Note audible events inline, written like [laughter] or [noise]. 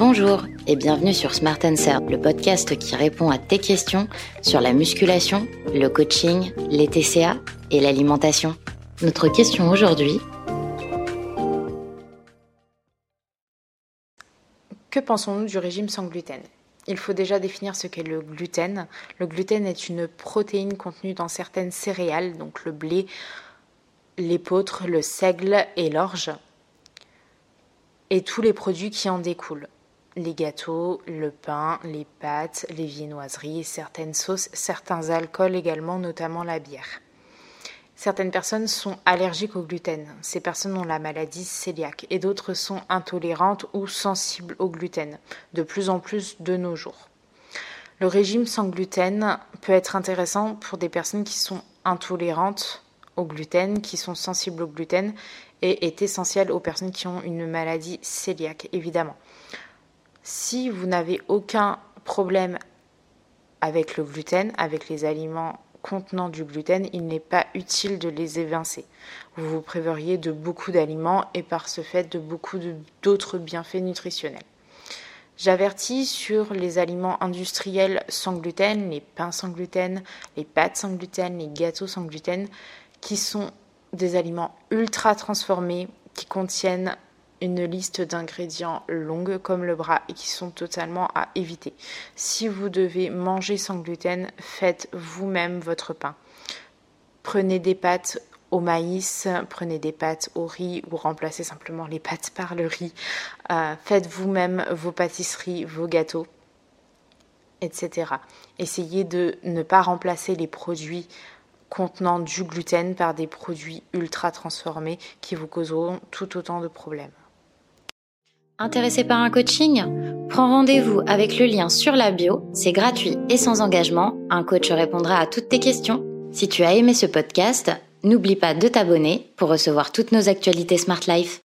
Bonjour et bienvenue sur Smart Answer, le podcast qui répond à tes questions sur la musculation, le coaching, les TCA et l'alimentation. Notre question aujourd'hui Que pensons-nous du régime sans gluten? Il faut déjà définir ce qu'est le gluten. Le gluten est une protéine contenue dans certaines céréales, donc le blé, l'épeautre, le seigle et l'orge, et tous les produits qui en découlent. Les gâteaux, le pain, les pâtes, les viennoiseries, certaines sauces, certains alcools également, notamment la bière. Certaines personnes sont allergiques au gluten. Ces personnes ont la maladie cœliaque et d'autres sont intolérantes ou sensibles au gluten, de plus en plus de nos jours. Le régime sans gluten peut être intéressant pour des personnes qui sont intolérantes au gluten, qui sont sensibles au gluten et est essentiel aux personnes qui ont une maladie cœliaque, évidemment. Si vous n'avez aucun problème avec le gluten, avec les aliments contenant du gluten, il n'est pas utile de les évincer. Vous vous préveriez de beaucoup d'aliments et par ce fait de beaucoup d'autres bienfaits nutritionnels. J'avertis sur les aliments industriels sans gluten, les pains sans gluten, les pâtes sans gluten, les gâteaux sans gluten, qui sont des aliments ultra transformés qui contiennent une liste d'ingrédients longue comme le bras et qui sont totalement à éviter. Si vous devez manger sans gluten, faites vous-même votre pain. Prenez des pâtes au maïs, prenez des pâtes au riz ou remplacez simplement les pâtes [laughs] par le riz. Euh, faites vous-même vos pâtisseries, vos gâteaux, etc. Essayez de ne pas remplacer les produits contenant du gluten par des produits ultra transformés qui vous causeront tout autant de problèmes. Intéressé par un coaching? Prends rendez-vous avec le lien sur la bio, c'est gratuit et sans engagement, un coach répondra à toutes tes questions. Si tu as aimé ce podcast, n'oublie pas de t'abonner pour recevoir toutes nos actualités Smart Life.